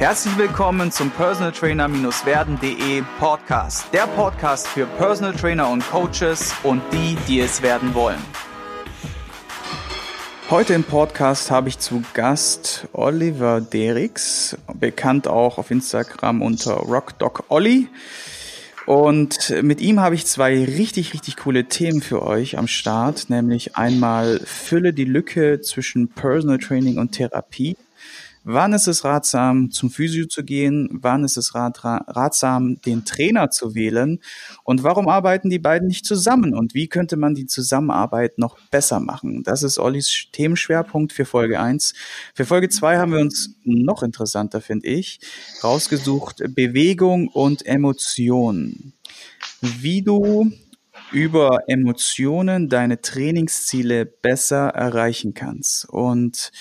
Herzlich willkommen zum Personal Trainer-werden.de Podcast. Der Podcast für Personal Trainer und Coaches und die, die es werden wollen. Heute im Podcast habe ich zu Gast Oliver Derix, bekannt auch auf Instagram unter RockDocOlli. Und mit ihm habe ich zwei richtig, richtig coole Themen für euch am Start, nämlich einmal Fülle die Lücke zwischen Personal Training und Therapie Wann ist es ratsam, zum Physio zu gehen? Wann ist es rat, ratsam, den Trainer zu wählen? Und warum arbeiten die beiden nicht zusammen? Und wie könnte man die Zusammenarbeit noch besser machen? Das ist Ollis Themenschwerpunkt für Folge 1. Für Folge 2 haben wir uns noch interessanter, finde ich, rausgesucht Bewegung und Emotionen. Wie du über Emotionen deine Trainingsziele besser erreichen kannst. Und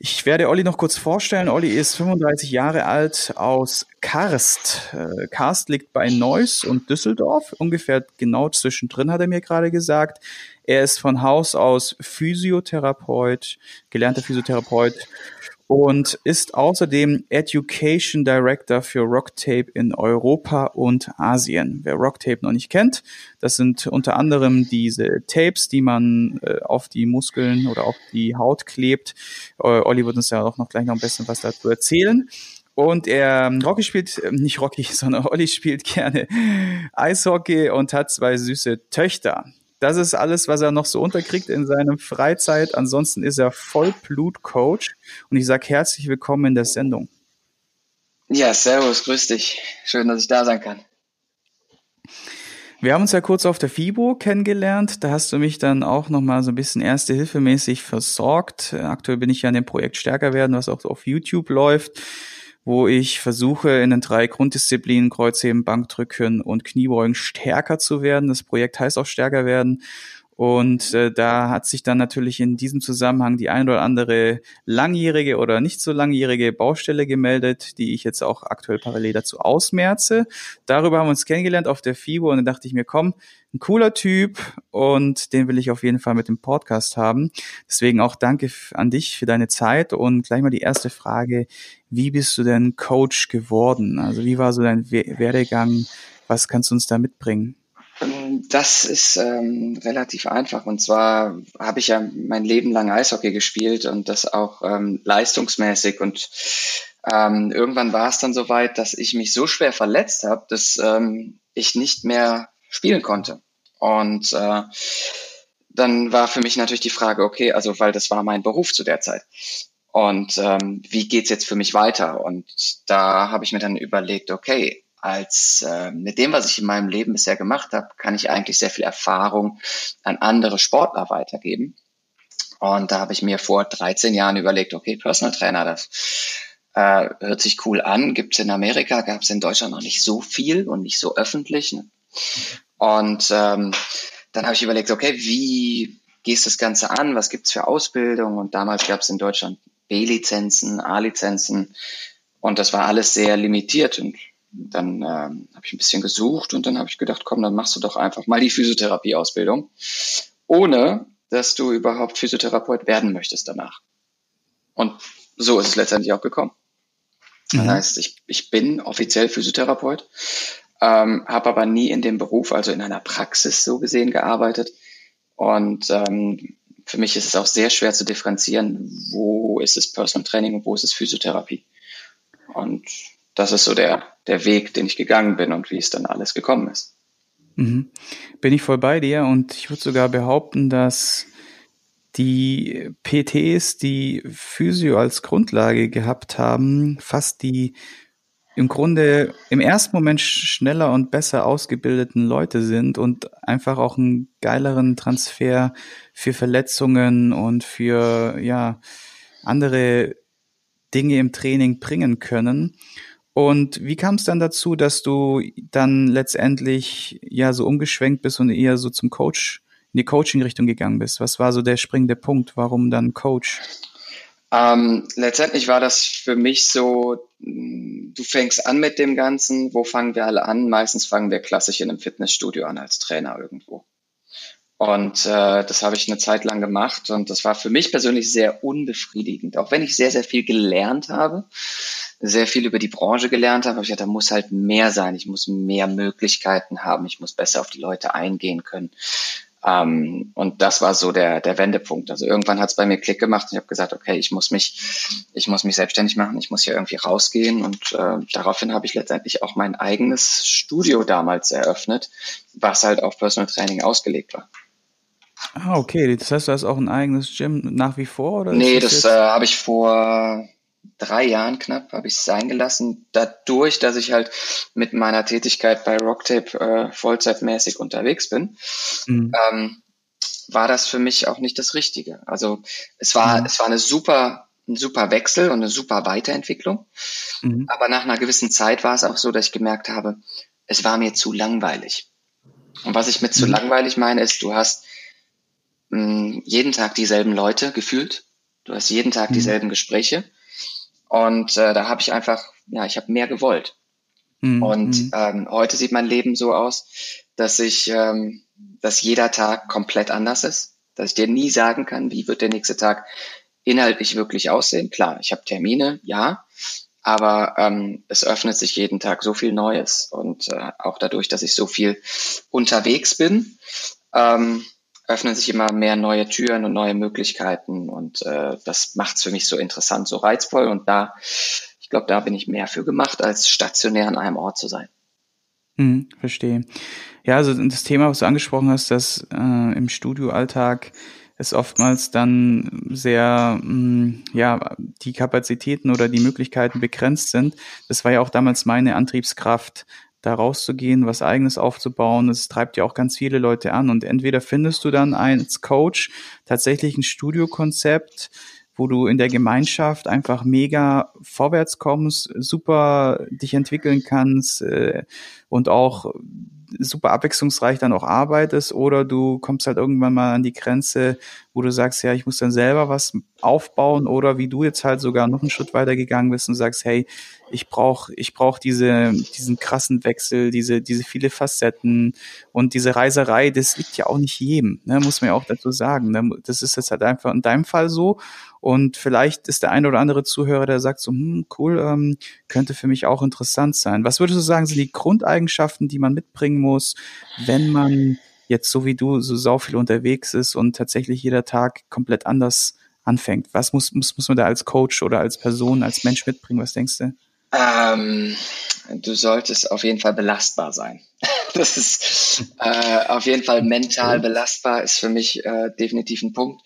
ich werde Olli noch kurz vorstellen. Olli ist 35 Jahre alt aus Karst. Äh, Karst liegt bei Neuss und Düsseldorf, ungefähr genau zwischendrin, hat er mir gerade gesagt. Er ist von Haus aus Physiotherapeut, gelernter Physiotherapeut und ist außerdem Education Director für Rocktape in Europa und Asien. Wer Rocktape noch nicht kennt, das sind unter anderem diese Tapes, die man äh, auf die Muskeln oder auf die Haut klebt. Äh, Olli wird uns ja auch noch gleich noch ein bisschen was dazu erzählen. Und er, Rocky spielt, äh, nicht Rocky, sondern Olli spielt gerne Eishockey und hat zwei süße Töchter. Das ist alles, was er noch so unterkriegt in seiner Freizeit. Ansonsten ist er Vollblut-Coach. Und ich sage herzlich willkommen in der Sendung. Ja, servus, grüß dich. Schön, dass ich da sein kann. Wir haben uns ja kurz auf der FIBO kennengelernt. Da hast du mich dann auch nochmal so ein bisschen erste-hilfemäßig versorgt. Aktuell bin ich ja an dem Projekt Stärker werden, was auch auf YouTube läuft wo ich versuche, in den drei Grunddisziplinen Kreuzheben, Bankdrücken und Kniebeugen stärker zu werden. Das Projekt heißt auch stärker werden. Und äh, da hat sich dann natürlich in diesem Zusammenhang die ein oder andere langjährige oder nicht so langjährige Baustelle gemeldet, die ich jetzt auch aktuell parallel dazu ausmerze. Darüber haben wir uns kennengelernt auf der FIBO und dann dachte ich mir, komm, ein cooler Typ und den will ich auf jeden Fall mit dem Podcast haben. Deswegen auch danke an dich für deine Zeit und gleich mal die erste Frage. Wie bist du denn Coach geworden? Also wie war so dein Werdegang? Was kannst du uns da mitbringen? Das ist ähm, relativ einfach. Und zwar habe ich ja mein Leben lang Eishockey gespielt und das auch ähm, leistungsmäßig. Und ähm, irgendwann war es dann so weit, dass ich mich so schwer verletzt habe, dass ähm, ich nicht mehr spielen konnte. Und äh, dann war für mich natürlich die Frage, okay, also weil das war mein Beruf zu der Zeit. Und ähm, wie geht's jetzt für mich weiter? Und da habe ich mir dann überlegt, okay, als äh, mit dem, was ich in meinem Leben bisher gemacht habe, kann ich eigentlich sehr viel Erfahrung an andere Sportler weitergeben. Und da habe ich mir vor 13 Jahren überlegt, okay, Personal Trainer, das äh, hört sich cool an, gibt's in Amerika, gab's in Deutschland noch nicht so viel und nicht so öffentlich. Ne? Und ähm, dann habe ich überlegt, okay, wie gehst das Ganze an? Was gibt's für Ausbildung? Und damals gab's in Deutschland B-Lizenzen, A-Lizenzen und das war alles sehr limitiert. Und dann ähm, habe ich ein bisschen gesucht und dann habe ich gedacht, komm, dann machst du doch einfach mal die Physiotherapie-Ausbildung, ohne dass du überhaupt Physiotherapeut werden möchtest danach. Und so ist es letztendlich auch gekommen. Das mhm. heißt, ich, ich bin offiziell Physiotherapeut, ähm, habe aber nie in dem Beruf, also in einer Praxis so gesehen gearbeitet. Und ähm, für mich ist es auch sehr schwer zu differenzieren, wo ist es Personal Training und wo ist es Physiotherapie. Und das ist so der, der Weg, den ich gegangen bin und wie es dann alles gekommen ist. Mhm. Bin ich voll bei dir und ich würde sogar behaupten, dass die PTs, die Physio als Grundlage gehabt haben, fast die im Grunde im ersten Moment schneller und besser ausgebildeten Leute sind und einfach auch einen geileren Transfer für Verletzungen und für ja andere Dinge im Training bringen können. Und wie kam es dann dazu, dass du dann letztendlich ja so umgeschwenkt bist und eher so zum Coach, in die Coaching-Richtung gegangen bist? Was war so der springende Punkt? Warum dann Coach? Ähm, letztendlich war das für mich so, mm, du fängst an mit dem Ganzen, wo fangen wir alle an? Meistens fangen wir klassisch in einem Fitnessstudio an als Trainer irgendwo. Und äh, das habe ich eine Zeit lang gemacht und das war für mich persönlich sehr unbefriedigend. Auch wenn ich sehr, sehr viel gelernt habe, sehr viel über die Branche gelernt habe, habe ich gedacht, da muss halt mehr sein. Ich muss mehr Möglichkeiten haben. Ich muss besser auf die Leute eingehen können. Ähm, und das war so der, der Wendepunkt. Also irgendwann hat es bei mir Klick gemacht und ich habe gesagt, okay, ich muss mich, ich muss mich selbstständig machen, ich muss hier irgendwie rausgehen. Und äh, daraufhin habe ich letztendlich auch mein eigenes Studio damals eröffnet, was halt auf Personal Training ausgelegt war. Ah, okay. Das heißt, du hast auch ein eigenes Gym nach wie vor? Oder nee, das, das äh, habe ich vor drei Jahren knapp habe ich es sein gelassen. Dadurch, dass ich halt mit meiner Tätigkeit bei Rocktape äh, vollzeitmäßig unterwegs bin, mhm. ähm, war das für mich auch nicht das Richtige. Also es war, mhm. es war eine super, ein super Wechsel und eine super Weiterentwicklung. Mhm. Aber nach einer gewissen Zeit war es auch so, dass ich gemerkt habe, es war mir zu langweilig. Und was ich mit zu mhm. langweilig meine, ist, du hast mh, mm, jeden Tag dieselben Leute gefühlt. Du hast jeden Tag mhm. dieselben Gespräche. Und äh, da habe ich einfach, ja, ich habe mehr gewollt. Mhm. Und mhm. ähm, heute sieht mein Leben so aus, dass ich, ähm, dass jeder Tag komplett anders ist, dass ich dir nie sagen kann, wie wird der nächste Tag inhaltlich wirklich aussehen. Klar, ich habe Termine, ja, aber ähm, es öffnet sich jeden Tag so viel Neues und äh, auch dadurch, dass ich so viel unterwegs bin, ähm, öffnen sich immer mehr neue Türen und neue Möglichkeiten und äh, das macht es für mich so interessant, so reizvoll und da, ich glaube, da bin ich mehr für gemacht, als stationär an einem Ort zu sein. Hm, verstehe. Ja, also das Thema, was du angesprochen hast, dass äh, im Studioalltag es oftmals dann sehr, mh, hm, ja, die Kapazitäten oder die Möglichkeiten begrenzt sind. Das war ja auch damals meine Antriebskraft, da rauszugehen, was eigenes aufzubauen. Es treibt ja auch ganz viele Leute an. Und entweder findest du dann als Coach tatsächlich ein Studiokonzept, wo du in der Gemeinschaft einfach mega vorwärts kommst, super dich entwickeln kannst äh, und auch super abwechslungsreich dann auch arbeitest oder du kommst halt irgendwann mal an die Grenze, wo du sagst, ja, ich muss dann selber was aufbauen oder wie du jetzt halt sogar noch einen Schritt weiter gegangen bist und sagst, hey, ich brauche ich brauch diese, diesen krassen Wechsel, diese, diese viele Facetten und diese Reiserei, das liegt ja auch nicht jedem, ne, muss man ja auch dazu sagen. Ne? Das ist jetzt halt einfach in deinem Fall so und vielleicht ist der eine oder andere Zuhörer, der sagt so, hm, cool, ähm, könnte für mich auch interessant sein. Was würdest du sagen, sind die Grundeigenschaften, die man mitbringen muss, wenn man jetzt so wie du so sau viel unterwegs ist und tatsächlich jeder Tag komplett anders anfängt? Was muss, muss, muss man da als Coach oder als Person, als Mensch mitbringen? Was denkst du? Ähm, du solltest auf jeden Fall belastbar sein. Das ist äh, auf jeden Fall mental belastbar, ist für mich äh, definitiv ein Punkt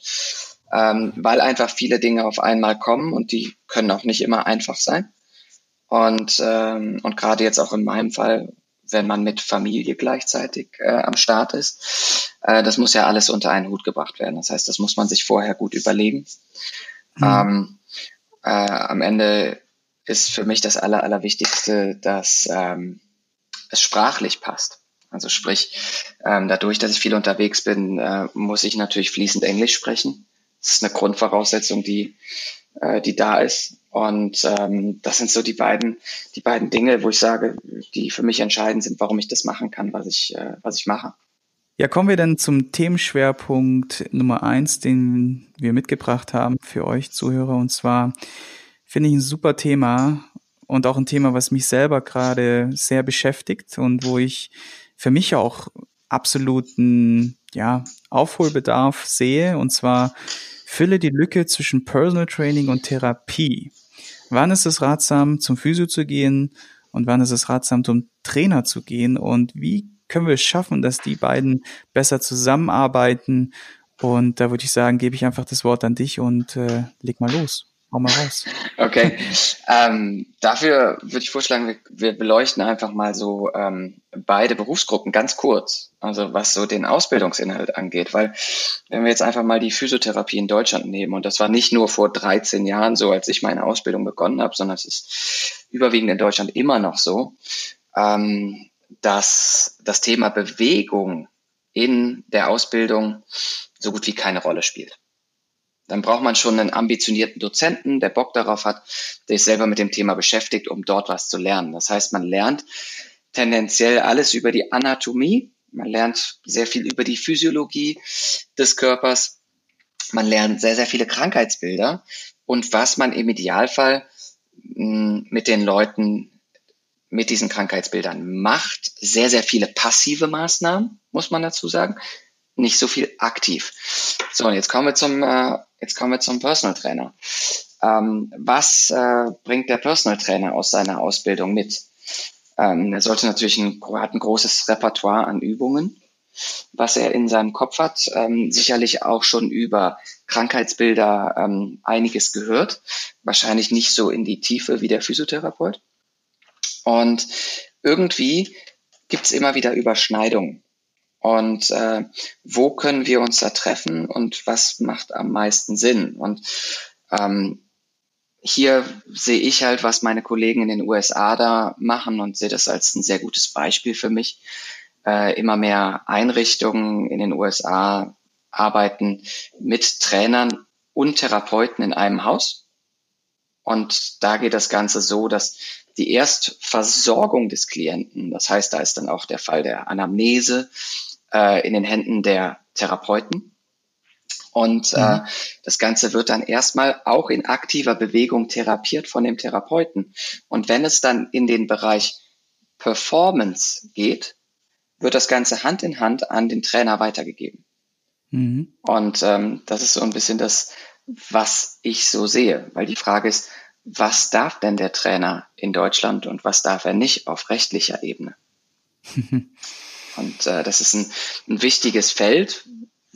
ähm, weil einfach viele Dinge auf einmal kommen und die können auch nicht immer einfach sein. Und, ähm, und gerade jetzt auch in meinem Fall, wenn man mit Familie gleichzeitig äh, am Start ist, äh, das muss ja alles unter einen Hut gebracht werden. Das heißt, das muss man sich vorher gut überlegen. Mhm. Ähm, äh, am Ende ist für mich das Aller, Allerwichtigste, dass ähm, es sprachlich passt. Also sprich, ähm, dadurch, dass ich viel unterwegs bin, äh, muss ich natürlich fließend Englisch sprechen. Das ist eine Grundvoraussetzung, die, äh, die da ist. Und ähm, das sind so die beiden, die beiden Dinge, wo ich sage, die für mich entscheidend sind, warum ich das machen kann, was ich, äh, was ich mache. Ja, kommen wir dann zum Themenschwerpunkt Nummer eins, den wir mitgebracht haben für euch Zuhörer. Und zwar finde ich ein super Thema und auch ein Thema, was mich selber gerade sehr beschäftigt und wo ich für mich auch absoluten ja, Aufholbedarf sehe. Und zwar Fülle die Lücke zwischen Personal Training und Therapie. Wann ist es ratsam, zum Physio zu gehen und wann ist es ratsam, zum Trainer zu gehen und wie können wir es schaffen, dass die beiden besser zusammenarbeiten? Und da würde ich sagen, gebe ich einfach das Wort an dich und äh, leg mal los. Hau mal raus. Okay. ähm, dafür würde ich vorschlagen, wir, wir beleuchten einfach mal so ähm, beide Berufsgruppen ganz kurz. Also was so den Ausbildungsinhalt angeht. Weil wenn wir jetzt einfach mal die Physiotherapie in Deutschland nehmen, und das war nicht nur vor 13 Jahren so, als ich meine Ausbildung begonnen habe, sondern es ist überwiegend in Deutschland immer noch so, ähm, dass das Thema Bewegung in der Ausbildung so gut wie keine Rolle spielt dann braucht man schon einen ambitionierten Dozenten, der Bock darauf hat, der sich selber mit dem Thema beschäftigt, um dort was zu lernen. Das heißt, man lernt tendenziell alles über die Anatomie, man lernt sehr viel über die Physiologie des Körpers, man lernt sehr, sehr viele Krankheitsbilder und was man im Idealfall mit den Leuten mit diesen Krankheitsbildern macht. Sehr, sehr viele passive Maßnahmen, muss man dazu sagen. Nicht so viel aktiv. So, und jetzt kommen wir zum, äh, jetzt kommen wir zum Personal Trainer. Ähm, was äh, bringt der Personal Trainer aus seiner Ausbildung mit? Ähm, er sollte natürlich ein, hat ein großes Repertoire an Übungen, was er in seinem Kopf hat. Ähm, sicherlich auch schon über Krankheitsbilder ähm, einiges gehört. Wahrscheinlich nicht so in die Tiefe wie der Physiotherapeut. Und irgendwie gibt es immer wieder Überschneidungen. Und äh, wo können wir uns da treffen und was macht am meisten Sinn? Und ähm, hier sehe ich halt, was meine Kollegen in den USA da machen und sehe das als ein sehr gutes Beispiel für mich. Äh, immer mehr Einrichtungen in den USA arbeiten mit Trainern und Therapeuten in einem Haus. Und da geht das Ganze so, dass die Erstversorgung des Klienten, das heißt, da ist dann auch der Fall der Anamnese äh, in den Händen der Therapeuten. Und äh, mhm. äh, das Ganze wird dann erstmal auch in aktiver Bewegung therapiert von dem Therapeuten. Und wenn es dann in den Bereich Performance geht, wird das Ganze Hand in Hand an den Trainer weitergegeben. Mhm. Und ähm, das ist so ein bisschen das, was ich so sehe, weil die Frage ist, was darf denn der Trainer in Deutschland und was darf er nicht auf rechtlicher Ebene? und äh, das ist ein, ein, wichtiges Feld,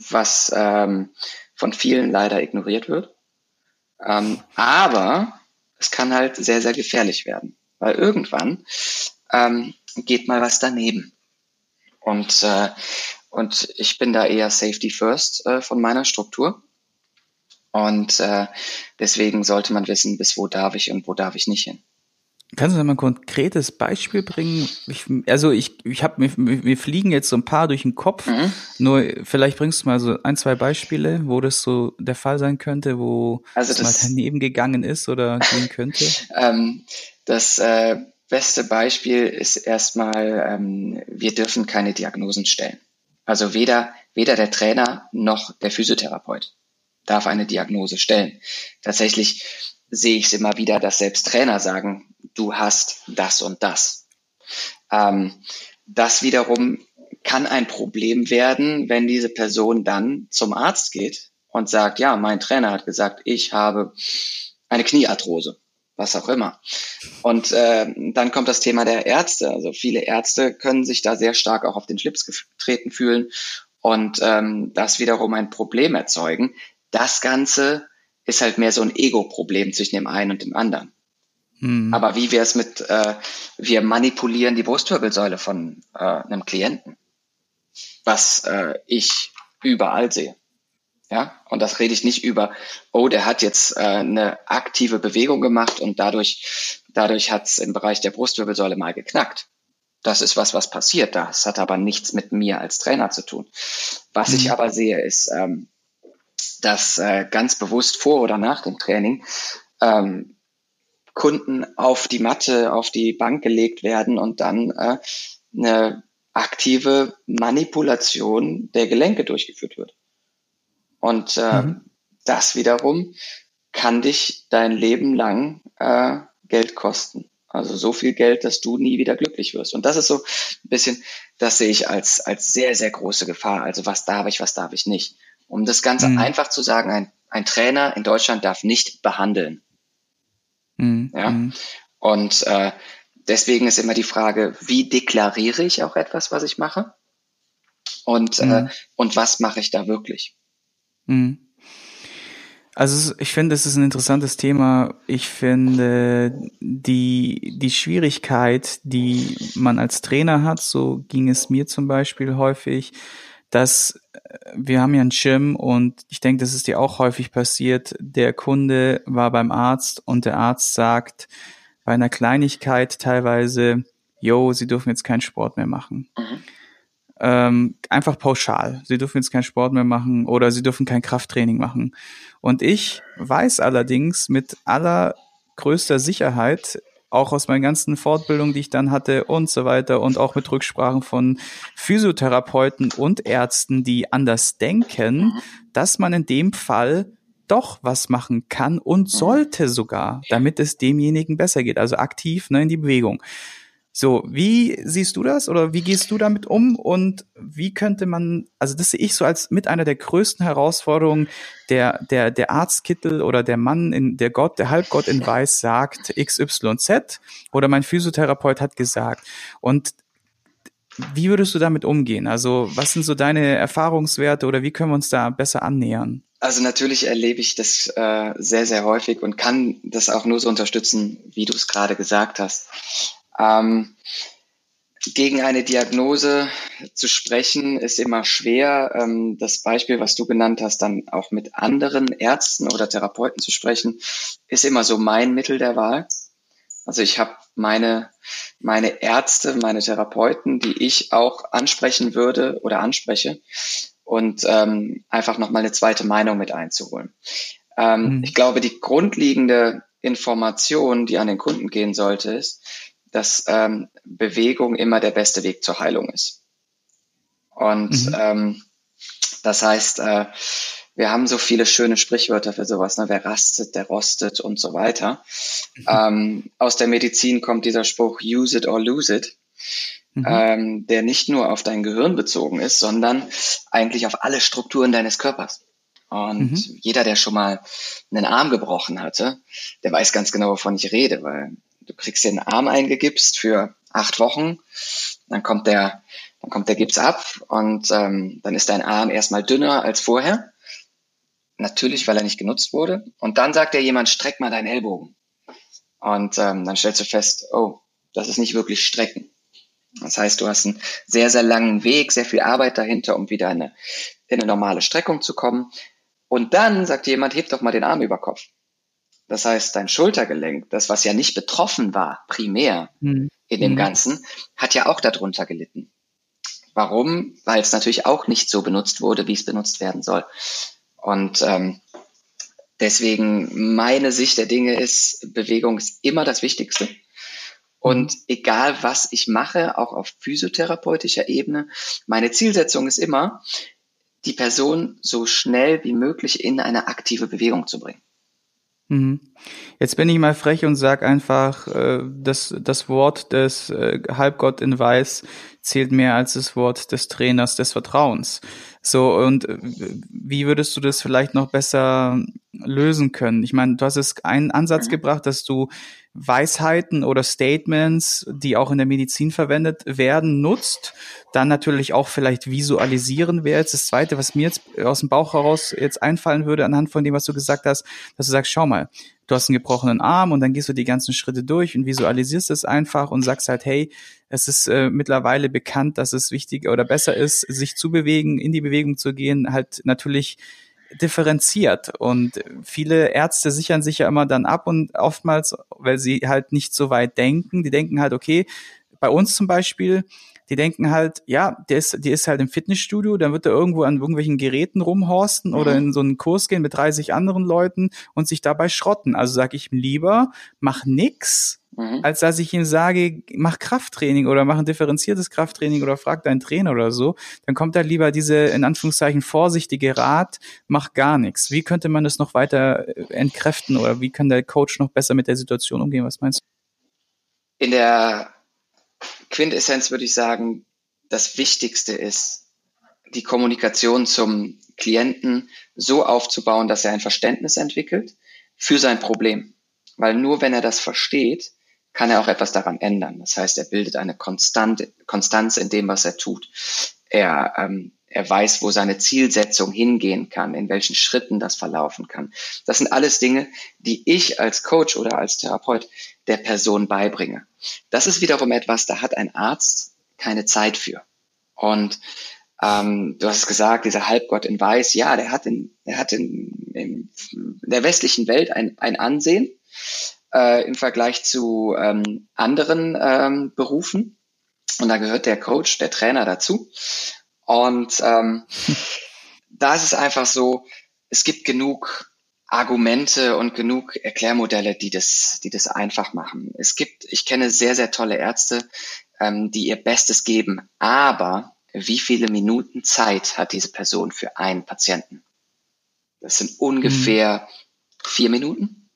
was ähm, von vielen leider ignoriert wird. Ähm, aber es kann halt sehr, sehr gefährlich werden, weil irgendwann ähm, geht mal was daneben. Und, äh, und ich bin da eher Safety First äh, von meiner Struktur. Und äh, deswegen sollte man wissen, bis wo darf ich und wo darf ich nicht hin. Kannst du mal ein konkretes Beispiel bringen? Ich, also ich, ich habe mir, mir fliegen jetzt so ein paar durch den Kopf. Mhm. Nur vielleicht bringst du mal so ein, zwei Beispiele, wo das so der Fall sein könnte, wo also das, das mal daneben gegangen ist oder gehen könnte. ähm, das äh, beste Beispiel ist erstmal, ähm, wir dürfen keine Diagnosen stellen. Also weder weder der Trainer noch der Physiotherapeut darf eine Diagnose stellen. Tatsächlich sehe ich es immer wieder, dass selbst Trainer sagen, du hast das und das. Ähm, das wiederum kann ein Problem werden, wenn diese Person dann zum Arzt geht und sagt, ja, mein Trainer hat gesagt, ich habe eine Kniearthrose, was auch immer. Und äh, dann kommt das Thema der Ärzte. Also viele Ärzte können sich da sehr stark auch auf den Schlips getreten fühlen und ähm, das wiederum ein Problem erzeugen, das Ganze ist halt mehr so ein Ego-Problem zwischen dem einen und dem anderen. Mhm. Aber wie wäre es mit, äh, wir manipulieren die Brustwirbelsäule von äh, einem Klienten, was äh, ich überall sehe. Ja, und das rede ich nicht über, oh, der hat jetzt äh, eine aktive Bewegung gemacht und dadurch, dadurch hat es im Bereich der Brustwirbelsäule mal geknackt. Das ist was, was passiert. Das hat aber nichts mit mir als Trainer zu tun. Was mhm. ich aber sehe, ist, ähm, dass äh, ganz bewusst vor oder nach dem Training ähm, Kunden auf die Matte, auf die Bank gelegt werden und dann äh, eine aktive Manipulation der Gelenke durchgeführt wird. Und äh, mhm. das wiederum kann dich dein Leben lang äh, Geld kosten. Also so viel Geld, dass du nie wieder glücklich wirst. Und das ist so ein bisschen, das sehe ich als, als sehr, sehr große Gefahr. Also was darf ich, was darf ich nicht. Um das Ganze mhm. einfach zu sagen, ein, ein Trainer in Deutschland darf nicht behandeln. Mhm. Ja. Mhm. Und äh, deswegen ist immer die Frage, wie deklariere ich auch etwas, was ich mache? Und, äh, mhm. und was mache ich da wirklich? Mhm. Also ich finde, es ist ein interessantes Thema. Ich finde die, die Schwierigkeit, die man als Trainer hat, so ging es mir zum Beispiel häufig, dass äh, wir haben ja einen Schirm und ich denke, das ist dir auch häufig passiert. Der Kunde war beim Arzt und der Arzt sagt bei einer Kleinigkeit teilweise, yo, Sie dürfen jetzt keinen Sport mehr machen. Mhm. Ähm, einfach pauschal. Sie dürfen jetzt keinen Sport mehr machen oder Sie dürfen kein Krafttraining machen. Und ich weiß allerdings mit allergrößter Sicherheit, auch aus meinen ganzen Fortbildungen, die ich dann hatte und so weiter und auch mit Rücksprachen von Physiotherapeuten und Ärzten, die anders denken, dass man in dem Fall doch was machen kann und sollte sogar, damit es demjenigen besser geht. Also aktiv ne, in die Bewegung. So, wie siehst du das oder wie gehst du damit um und wie könnte man, also das sehe ich so als mit einer der größten Herausforderungen, der, der, der Arztkittel oder der Mann in, der Gott, der Halbgott in Weiß sagt XYZ oder mein Physiotherapeut hat gesagt und wie würdest du damit umgehen? Also, was sind so deine Erfahrungswerte oder wie können wir uns da besser annähern? Also natürlich erlebe ich das äh, sehr, sehr häufig und kann das auch nur so unterstützen, wie du es gerade gesagt hast. Ähm, gegen eine Diagnose zu sprechen ist immer schwer. Ähm, das Beispiel, was du genannt hast, dann auch mit anderen Ärzten oder Therapeuten zu sprechen, ist immer so mein Mittel der Wahl. Also ich habe meine, meine Ärzte, meine Therapeuten, die ich auch ansprechen würde oder anspreche und ähm, einfach nochmal eine zweite Meinung mit einzuholen. Ähm, mhm. Ich glaube, die grundlegende Information, die an den Kunden gehen sollte, ist, dass ähm, Bewegung immer der beste Weg zur Heilung ist. Und mhm. ähm, das heißt, äh, wir haben so viele schöne Sprichwörter für sowas, ne? wer rastet, der rostet und so weiter. Mhm. Ähm, aus der Medizin kommt dieser Spruch, use it or lose it, mhm. ähm, der nicht nur auf dein Gehirn bezogen ist, sondern eigentlich auf alle Strukturen deines Körpers. Und mhm. jeder, der schon mal einen Arm gebrochen hatte, der weiß ganz genau, wovon ich rede, weil du kriegst dir einen Arm eingegipst für acht Wochen, dann kommt der, dann kommt der Gips ab und ähm, dann ist dein Arm erstmal dünner als vorher. Natürlich, weil er nicht genutzt wurde. Und dann sagt dir jemand, streck mal deinen Ellbogen. Und ähm, dann stellst du fest, oh, das ist nicht wirklich strecken. Das heißt, du hast einen sehr, sehr langen Weg, sehr viel Arbeit dahinter, um wieder in eine, in eine normale Streckung zu kommen. Und dann sagt jemand, heb doch mal den Arm über Kopf. Das heißt, dein Schultergelenk, das was ja nicht betroffen war, primär mhm. in dem mhm. Ganzen, hat ja auch darunter gelitten. Warum? Weil es natürlich auch nicht so benutzt wurde, wie es benutzt werden soll. Und ähm, deswegen meine Sicht der Dinge ist, Bewegung ist immer das Wichtigste. Und mhm. egal was ich mache, auch auf physiotherapeutischer Ebene, meine Zielsetzung ist immer, die Person so schnell wie möglich in eine aktive Bewegung zu bringen. Mhm. Jetzt bin ich mal frech und sag einfach, äh, das, das Wort des äh, Halbgott in Weiß zählt mehr als das Wort des Trainers des Vertrauens. So, und äh, wie würdest du das vielleicht noch besser lösen können? Ich meine, du hast es einen Ansatz mhm. gebracht, dass du Weisheiten oder Statements, die auch in der Medizin verwendet werden, nutzt. Dann natürlich auch vielleicht visualisieren wäre jetzt das Zweite, was mir jetzt aus dem Bauch heraus jetzt einfallen würde, anhand von dem, was du gesagt hast, dass du sagst, schau mal, du hast einen gebrochenen Arm und dann gehst du die ganzen Schritte durch und visualisierst es einfach und sagst halt, hey, es ist äh, mittlerweile bekannt, dass es wichtig oder besser ist, sich zu bewegen, in die Bewegung zu gehen, halt natürlich differenziert und viele Ärzte sichern sich ja immer dann ab und oftmals, weil sie halt nicht so weit denken, die denken halt, okay, bei uns zum Beispiel, die denken halt, ja, der ist, die ist halt im Fitnessstudio, dann wird er irgendwo an irgendwelchen Geräten rumhorsten mhm. oder in so einen Kurs gehen mit 30 anderen Leuten und sich dabei schrotten. Also sage ich ihm lieber, mach nix, mhm. als dass ich ihm sage, mach Krafttraining oder mach ein differenziertes Krafttraining oder frag deinen Trainer oder so. Dann kommt da lieber diese, in Anführungszeichen, vorsichtige Rat, mach gar nichts. Wie könnte man das noch weiter äh, entkräften oder wie kann der Coach noch besser mit der Situation umgehen? Was meinst du? In der Quintessenz würde ich sagen, das Wichtigste ist, die Kommunikation zum Klienten so aufzubauen, dass er ein Verständnis entwickelt für sein Problem. Weil nur wenn er das versteht, kann er auch etwas daran ändern. Das heißt, er bildet eine Konstante, Konstanz in dem, was er tut. Er, ähm, er weiß, wo seine Zielsetzung hingehen kann, in welchen Schritten das verlaufen kann. Das sind alles Dinge, die ich als Coach oder als Therapeut der Person beibringe. Das ist wiederum etwas, da hat ein Arzt keine Zeit für. Und ähm, du hast es gesagt, dieser Halbgott in Weiß, ja, der hat in, der hat in, in der westlichen Welt ein, ein Ansehen äh, im Vergleich zu ähm, anderen ähm, Berufen. Und da gehört der Coach, der Trainer dazu. Und ähm, da ist es einfach so, es gibt genug Argumente und genug Erklärmodelle, die das, die das einfach machen. Es gibt, ich kenne sehr, sehr tolle Ärzte, ähm, die ihr Bestes geben, aber wie viele Minuten Zeit hat diese Person für einen Patienten? Das sind ungefähr mhm. vier Minuten.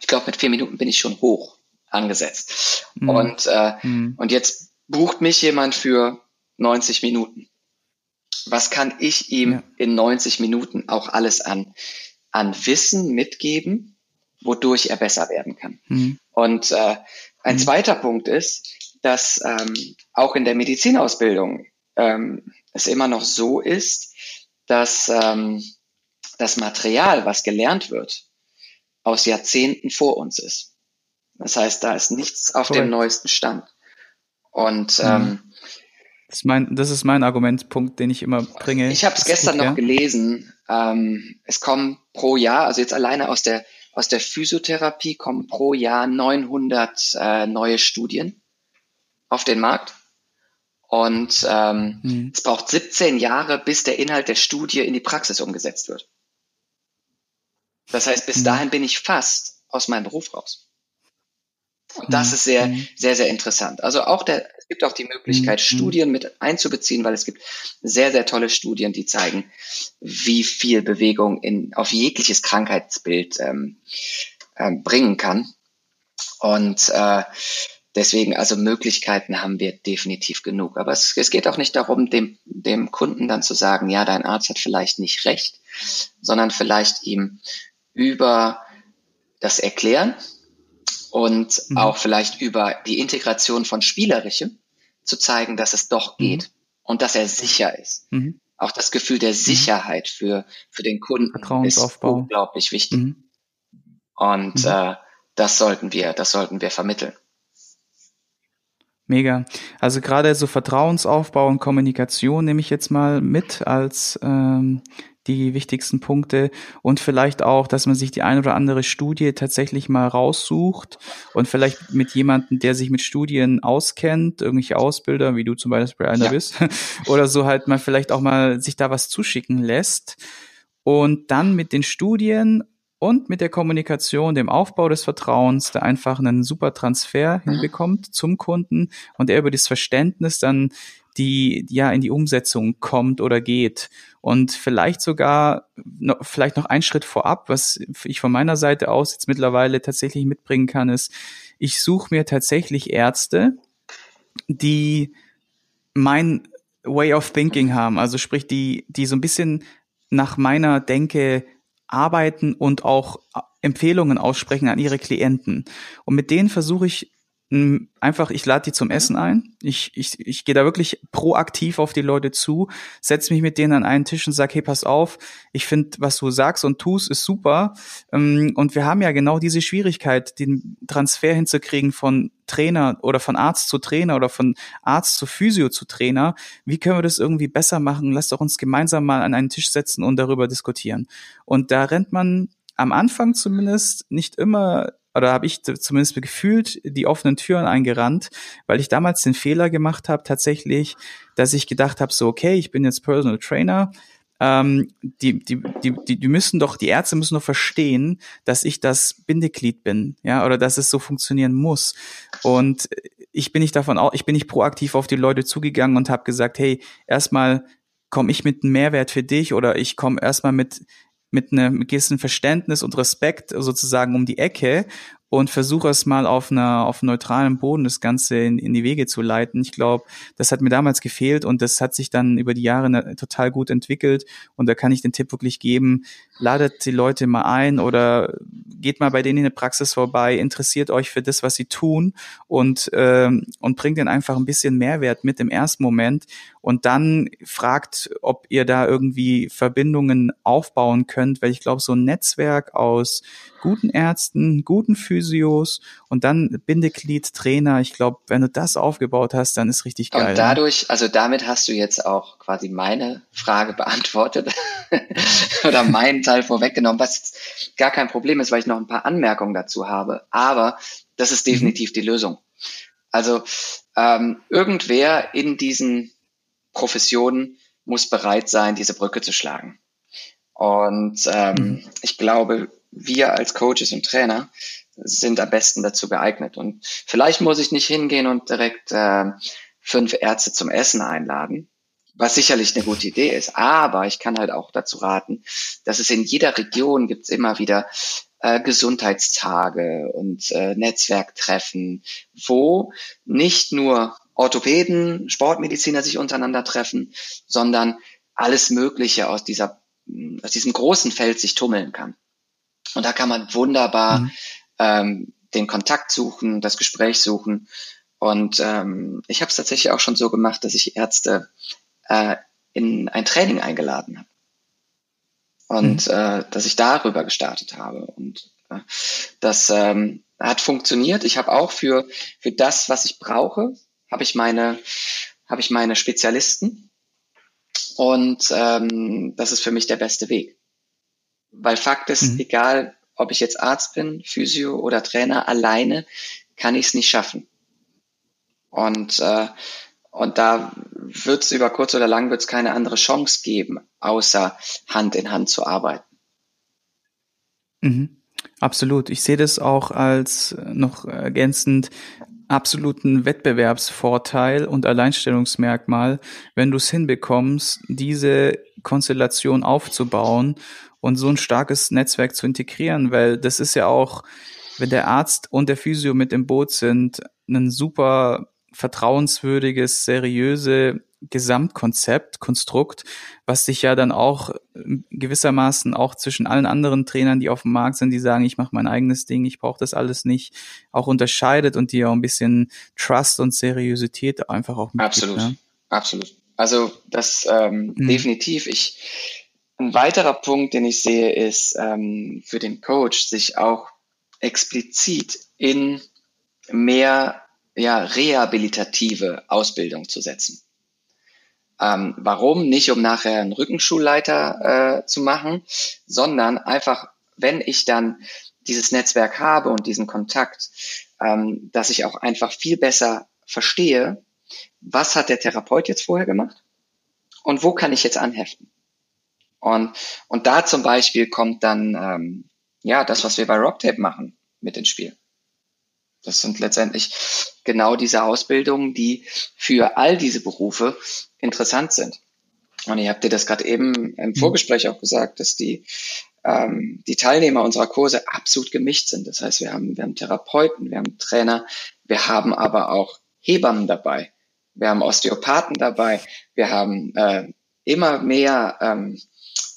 Ich glaube, mit vier Minuten bin ich schon hoch angesetzt. Mhm. Und, äh, mhm. und jetzt bucht mich jemand für 90 Minuten. Was kann ich ihm ja. in 90 Minuten auch alles an, an Wissen mitgeben, wodurch er besser werden kann? Mhm. Und äh, ein mhm. zweiter Punkt ist, dass ähm, auch in der Medizinausbildung ähm, es immer noch so ist, dass ähm, das Material, was gelernt wird, aus Jahrzehnten vor uns ist. Das heißt, da ist nichts auf Correct. dem neuesten Stand. Und mhm. ähm, das ist, mein, das ist mein Argumentpunkt, den ich immer bringe. Ich habe es gestern gut, noch ja? gelesen. Ähm, es kommen pro Jahr, also jetzt alleine aus der aus der Physiotherapie kommen pro Jahr 900 äh, neue Studien auf den Markt. Und ähm, mhm. es braucht 17 Jahre, bis der Inhalt der Studie in die Praxis umgesetzt wird. Das heißt, bis mhm. dahin bin ich fast aus meinem Beruf raus. Und das mhm. ist sehr, mhm. sehr, sehr interessant. Also auch der, es gibt auch die Möglichkeit. Studien mit einzubeziehen, weil es gibt sehr, sehr tolle Studien, die zeigen, wie viel Bewegung in, auf jegliches Krankheitsbild ähm, ähm, bringen kann. Und äh, deswegen, also Möglichkeiten haben wir definitiv genug. Aber es, es geht auch nicht darum, dem, dem Kunden dann zu sagen, ja, dein Arzt hat vielleicht nicht recht, sondern vielleicht ihm über das Erklären und mhm. auch vielleicht über die Integration von Spielerichem zu zeigen, dass es doch mhm. geht mhm. und dass er sicher ist. Mhm. Auch das Gefühl der mhm. Sicherheit für, für den Kunden ist unglaublich wichtig. Mhm. Und äh, das sollten wir, das sollten wir vermitteln. Mega. Also gerade so Vertrauensaufbau und Kommunikation nehme ich jetzt mal mit als ähm, die wichtigsten Punkte und vielleicht auch, dass man sich die ein oder andere Studie tatsächlich mal raussucht und vielleicht mit jemandem, der sich mit Studien auskennt, irgendwelche Ausbilder, wie du zum Beispiel einer ja. bist, oder so halt mal vielleicht auch mal sich da was zuschicken lässt und dann mit den Studien und mit der Kommunikation, dem Aufbau des Vertrauens, da einfach einen super Transfer mhm. hinbekommt zum Kunden und er über das Verständnis dann die ja in die Umsetzung kommt oder geht. Und vielleicht sogar noch, vielleicht noch ein Schritt vorab, was ich von meiner Seite aus jetzt mittlerweile tatsächlich mitbringen kann, ist, ich suche mir tatsächlich Ärzte, die mein Way of Thinking haben, also sprich, die, die so ein bisschen nach meiner Denke arbeiten und auch Empfehlungen aussprechen an ihre Klienten. Und mit denen versuche ich einfach, ich lade die zum Essen ein. Ich, ich, ich gehe da wirklich proaktiv auf die Leute zu, setze mich mit denen an einen Tisch und sage, hey, pass auf, ich finde, was du sagst und tust, ist super. Ähm, und wir haben ja genau diese Schwierigkeit, den Transfer hinzukriegen von Trainer oder von Arzt zu Trainer oder von Arzt zu Physio zu Trainer. Wie können wir das irgendwie besser machen? Lass doch uns gemeinsam mal an einen Tisch setzen und darüber diskutieren. Und da rennt man am Anfang zumindest nicht immer oder habe ich zumindest gefühlt die offenen Türen eingerannt, weil ich damals den Fehler gemacht habe, tatsächlich, dass ich gedacht habe, so, okay, ich bin jetzt Personal Trainer, ähm, die, die, die, die, müssen doch, die Ärzte müssen doch verstehen, dass ich das Bindeglied bin, ja, oder dass es so funktionieren muss. Und ich bin nicht davon auch, ich bin nicht proaktiv auf die Leute zugegangen und habe gesagt, hey, erstmal komme ich mit einem Mehrwert für dich oder ich komme erstmal mit mit einem gewissen Verständnis und Respekt sozusagen um die Ecke und versuche es mal auf einer auf neutralem Boden das Ganze in, in die Wege zu leiten. Ich glaube, das hat mir damals gefehlt und das hat sich dann über die Jahre ne, total gut entwickelt und da kann ich den Tipp wirklich geben, ladet die Leute mal ein oder geht mal bei denen in der Praxis vorbei, interessiert euch für das, was sie tun und ähm, und bringt ihnen einfach ein bisschen Mehrwert mit im ersten Moment und dann fragt, ob ihr da irgendwie Verbindungen aufbauen könnt, weil ich glaube, so ein Netzwerk aus guten Ärzten, guten Physios und dann Bindeglied, Trainer. Ich glaube, wenn du das aufgebaut hast, dann ist richtig geil. Und dadurch, also damit hast du jetzt auch quasi meine Frage beantwortet oder meinen Teil vorweggenommen, was gar kein Problem ist, weil ich noch ein paar Anmerkungen dazu habe. Aber das ist mhm. definitiv die Lösung. Also ähm, irgendwer in diesen Professionen muss bereit sein, diese Brücke zu schlagen. Und ähm, mhm. ich glaube, wir als Coaches und Trainer sind am besten dazu geeignet. Und vielleicht muss ich nicht hingehen und direkt äh, fünf Ärzte zum Essen einladen, was sicherlich eine gute Idee ist. Aber ich kann halt auch dazu raten, dass es in jeder Region gibt es immer wieder äh, Gesundheitstage und äh, Netzwerktreffen, wo nicht nur Orthopäden, Sportmediziner sich untereinander treffen, sondern alles Mögliche aus dieser aus diesem großen Feld sich tummeln kann. Und da kann man wunderbar mhm. ähm, den Kontakt suchen, das Gespräch suchen. Und ähm, ich habe es tatsächlich auch schon so gemacht, dass ich Ärzte äh, in ein Training eingeladen habe. Und mhm. äh, dass ich darüber gestartet habe. Und äh, das ähm, hat funktioniert. Ich habe auch für, für das, was ich brauche, habe ich meine, habe ich meine Spezialisten. Und ähm, das ist für mich der beste Weg. Weil Fakt ist, mhm. egal ob ich jetzt Arzt bin, Physio oder Trainer, alleine kann ich es nicht schaffen. Und äh, und da wird es über kurz oder lang wird es keine andere Chance geben, außer Hand in Hand zu arbeiten. Mhm. Absolut. Ich sehe das auch als noch ergänzend absoluten Wettbewerbsvorteil und Alleinstellungsmerkmal, wenn du es hinbekommst, diese Konstellation aufzubauen und so ein starkes Netzwerk zu integrieren, weil das ist ja auch, wenn der Arzt und der Physio mit im Boot sind, ein super vertrauenswürdiges, seriöse Gesamtkonzept, Konstrukt, was sich ja dann auch gewissermaßen auch zwischen allen anderen Trainern, die auf dem Markt sind, die sagen, ich mache mein eigenes Ding, ich brauche das alles nicht, auch unterscheidet und die auch ein bisschen Trust und Seriosität einfach auch mitgibt. Absolut, ne? absolut. Also das ähm, mhm. definitiv. Ich ein weiterer Punkt, den ich sehe, ist ähm, für den Coach, sich auch explizit in mehr ja, rehabilitative Ausbildung zu setzen. Ähm, warum? Nicht, um nachher einen Rückenschulleiter äh, zu machen, sondern einfach, wenn ich dann dieses Netzwerk habe und diesen Kontakt, ähm, dass ich auch einfach viel besser verstehe, was hat der Therapeut jetzt vorher gemacht und wo kann ich jetzt anheften. Und, und da zum Beispiel kommt dann ähm, ja das, was wir bei Rocktape machen, mit ins Spiel. Das sind letztendlich genau diese Ausbildungen, die für all diese Berufe interessant sind. Und ich habe dir das gerade eben im mhm. Vorgespräch auch gesagt, dass die, ähm, die Teilnehmer unserer Kurse absolut gemischt sind. Das heißt, wir haben, wir haben Therapeuten, wir haben Trainer, wir haben aber auch Hebammen dabei, wir haben Osteopathen dabei, wir haben äh, immer mehr ähm,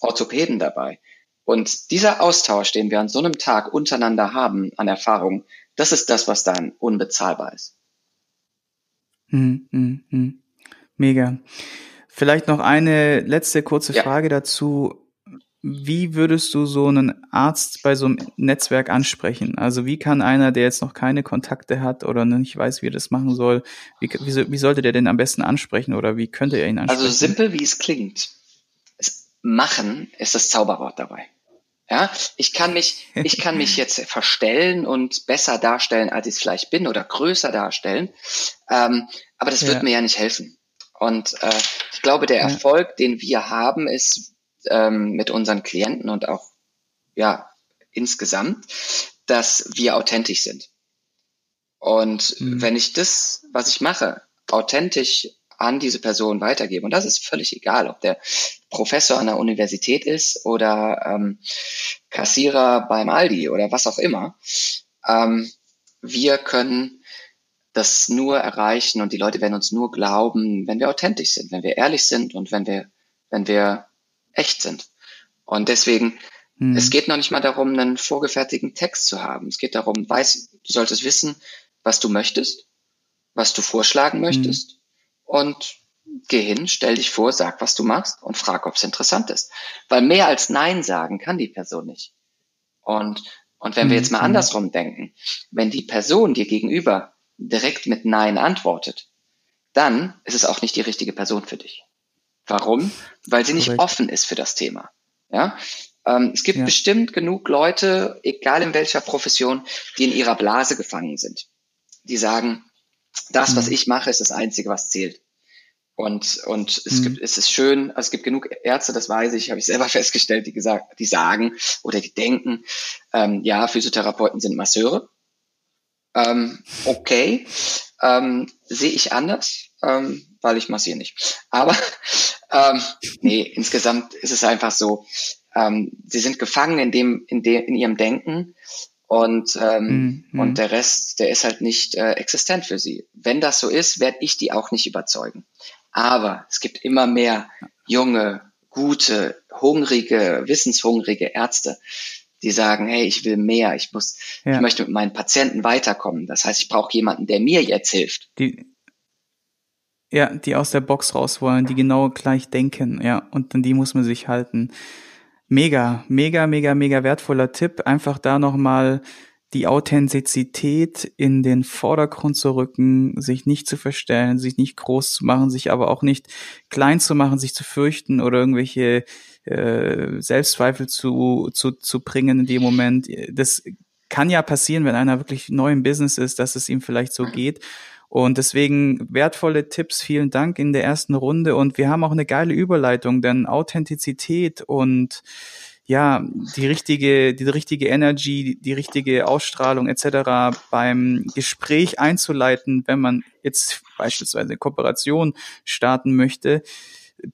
Orthopäden dabei. Und dieser Austausch, den wir an so einem Tag untereinander haben an Erfahrungen, das ist das, was dann unbezahlbar ist. Hm, hm, hm. Mega. Vielleicht noch eine letzte kurze ja. Frage dazu. Wie würdest du so einen Arzt bei so einem Netzwerk ansprechen? Also wie kann einer, der jetzt noch keine Kontakte hat oder nicht weiß, wie er das machen soll, wie, wie, wie sollte der denn am besten ansprechen oder wie könnte er ihn ansprechen? Also simpel, wie es klingt. Machen ist das Zauberwort dabei. Ja, ich kann mich, ich kann mich jetzt verstellen und besser darstellen, als ich es vielleicht bin oder größer darstellen. Ähm, aber das wird ja. mir ja nicht helfen. Und äh, ich glaube, der Erfolg, den wir haben, ist ähm, mit unseren Klienten und auch ja insgesamt, dass wir authentisch sind. Und mhm. wenn ich das, was ich mache, authentisch an diese Person weitergebe. Und das ist völlig egal, ob der Professor an der Universität ist oder ähm, Kassierer beim Aldi oder was auch immer. Ähm, wir können das nur erreichen und die Leute werden uns nur glauben, wenn wir authentisch sind, wenn wir ehrlich sind und wenn wir, wenn wir echt sind. Und deswegen, mhm. es geht noch nicht mal darum, einen vorgefertigten Text zu haben. Es geht darum, weiß, du solltest wissen, was du möchtest, was du vorschlagen möchtest. Mhm und geh hin, stell dich vor, sag, was du machst und frag, ob es interessant ist. Weil mehr als Nein sagen kann die Person nicht. Und, und wenn wir jetzt mal mhm. andersrum denken, wenn die Person dir gegenüber direkt mit Nein antwortet, dann ist es auch nicht die richtige Person für dich. Warum? Weil sie nicht Korrekt. offen ist für das Thema. Ja? Ähm, es gibt ja. bestimmt genug Leute, egal in welcher Profession, die in ihrer Blase gefangen sind. Die sagen, das, was mhm. ich mache, ist das Einzige, was zählt. Und, und es mhm. gibt, es ist schön, also es gibt genug Ärzte, das weiß ich, habe ich selber festgestellt, die gesagt, die sagen oder die denken, ähm, ja, Physiotherapeuten sind Masseure. Ähm, okay, ähm, sehe ich anders, ähm, weil ich massiere nicht. Aber Ähm, nee, insgesamt ist es einfach so, ähm, sie sind gefangen in dem, in dem, in ihrem Denken und ähm, mhm. und der Rest, der ist halt nicht äh, existent für sie. Wenn das so ist, werde ich die auch nicht überzeugen. Aber es gibt immer mehr junge, gute, hungrige, wissenshungrige Ärzte, die sagen, hey, ich will mehr, ich muss, ja. ich möchte mit meinen Patienten weiterkommen. Das heißt, ich brauche jemanden, der mir jetzt hilft. Die, ja, die aus der Box raus wollen, die genau gleich denken, ja, und an die muss man sich halten. Mega, mega, mega, mega wertvoller Tipp. Einfach da nochmal die Authentizität in den Vordergrund zu rücken, sich nicht zu verstellen, sich nicht groß zu machen, sich aber auch nicht klein zu machen, sich zu fürchten oder irgendwelche äh, Selbstzweifel zu, zu, zu bringen in dem Moment. Das kann ja passieren, wenn einer wirklich neu im Business ist, dass es ihm vielleicht so geht. Und deswegen wertvolle Tipps, vielen Dank in der ersten Runde. Und wir haben auch eine geile Überleitung, denn Authentizität und ja, die richtige, die richtige Energy, die richtige Ausstrahlung etc. beim Gespräch einzuleiten, wenn man jetzt beispielsweise eine Kooperation starten möchte,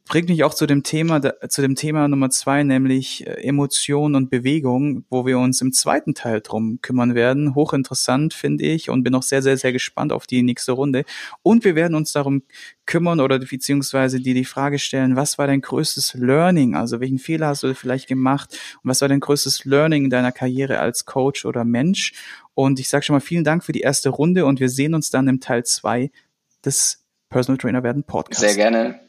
bringt mich auch zu dem Thema, zu dem Thema Nummer zwei, nämlich äh, Emotion und Bewegung, wo wir uns im zweiten Teil drum kümmern werden. Hochinteressant, finde ich, und bin auch sehr, sehr, sehr gespannt auf die nächste Runde. Und wir werden uns darum kümmern oder beziehungsweise dir die Frage stellen, was war dein größtes Learning? Also welchen Fehler hast du vielleicht gemacht? Und was war dein größtes Learning in deiner Karriere als Coach oder Mensch? Und ich sage schon mal vielen Dank für die erste Runde und wir sehen uns dann im Teil zwei des Personal Trainer werden Podcast. Sehr gerne.